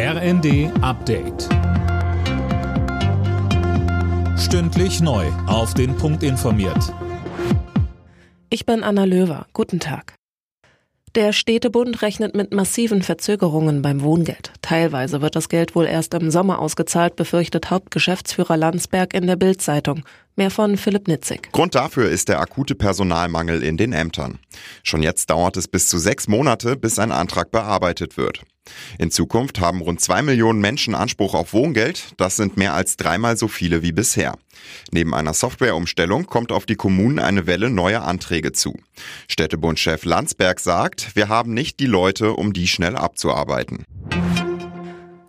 RND Update. Stündlich neu. Auf den Punkt informiert. Ich bin Anna Löwer. Guten Tag. Der Städtebund rechnet mit massiven Verzögerungen beim Wohngeld. Teilweise wird das Geld wohl erst im Sommer ausgezahlt, befürchtet Hauptgeschäftsführer Landsberg in der Bild-Zeitung. Mehr von Philipp Nitzig. Grund dafür ist der akute Personalmangel in den Ämtern. Schon jetzt dauert es bis zu sechs Monate, bis ein Antrag bearbeitet wird. In Zukunft haben rund zwei Millionen Menschen Anspruch auf Wohngeld. Das sind mehr als dreimal so viele wie bisher. Neben einer Softwareumstellung kommt auf die Kommunen eine Welle neuer Anträge zu. Städtebundchef Landsberg sagt, wir haben nicht die Leute, um die schnell abzuarbeiten.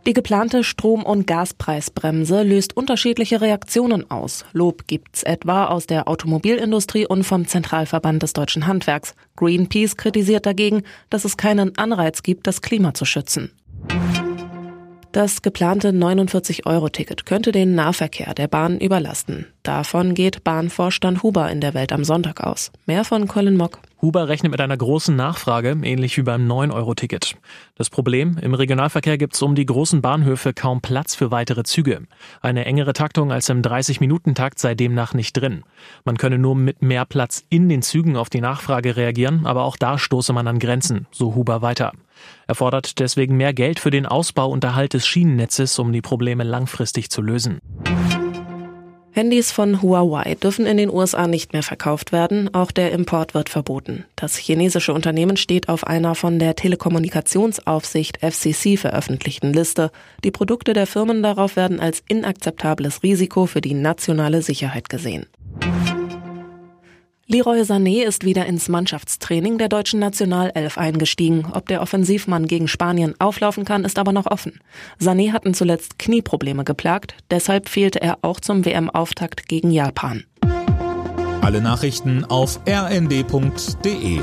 Die geplante Strom- und Gaspreisbremse löst unterschiedliche Reaktionen aus. Lob gibt's etwa aus der Automobilindustrie und vom Zentralverband des deutschen Handwerks. Greenpeace kritisiert dagegen, dass es keinen Anreiz gibt, das Klima zu schützen. Das geplante 49-Euro-Ticket könnte den Nahverkehr der Bahn überlasten. Davon geht Bahnvorstand Huber in der Welt am Sonntag aus. Mehr von Colin Mock. Huber rechnet mit einer großen Nachfrage, ähnlich wie beim 9-Euro-Ticket. Das Problem, im Regionalverkehr gibt es um die großen Bahnhöfe kaum Platz für weitere Züge. Eine engere Taktung als im 30-Minuten-Takt sei demnach nicht drin. Man könne nur mit mehr Platz in den Zügen auf die Nachfrage reagieren, aber auch da stoße man an Grenzen, so Huber weiter. Er fordert deswegen mehr Geld für den Ausbau und Erhalt des Schienennetzes, um die Probleme langfristig zu lösen. Handys von Huawei dürfen in den USA nicht mehr verkauft werden, auch der Import wird verboten. Das chinesische Unternehmen steht auf einer von der Telekommunikationsaufsicht FCC veröffentlichten Liste. Die Produkte der Firmen darauf werden als inakzeptables Risiko für die nationale Sicherheit gesehen. Leroy Sané ist wieder ins Mannschaftstraining der deutschen Nationalelf eingestiegen. Ob der Offensivmann gegen Spanien auflaufen kann, ist aber noch offen. Sané hatten zuletzt Knieprobleme geplagt, deshalb fehlte er auch zum WM-Auftakt gegen Japan. Alle Nachrichten auf rnd.de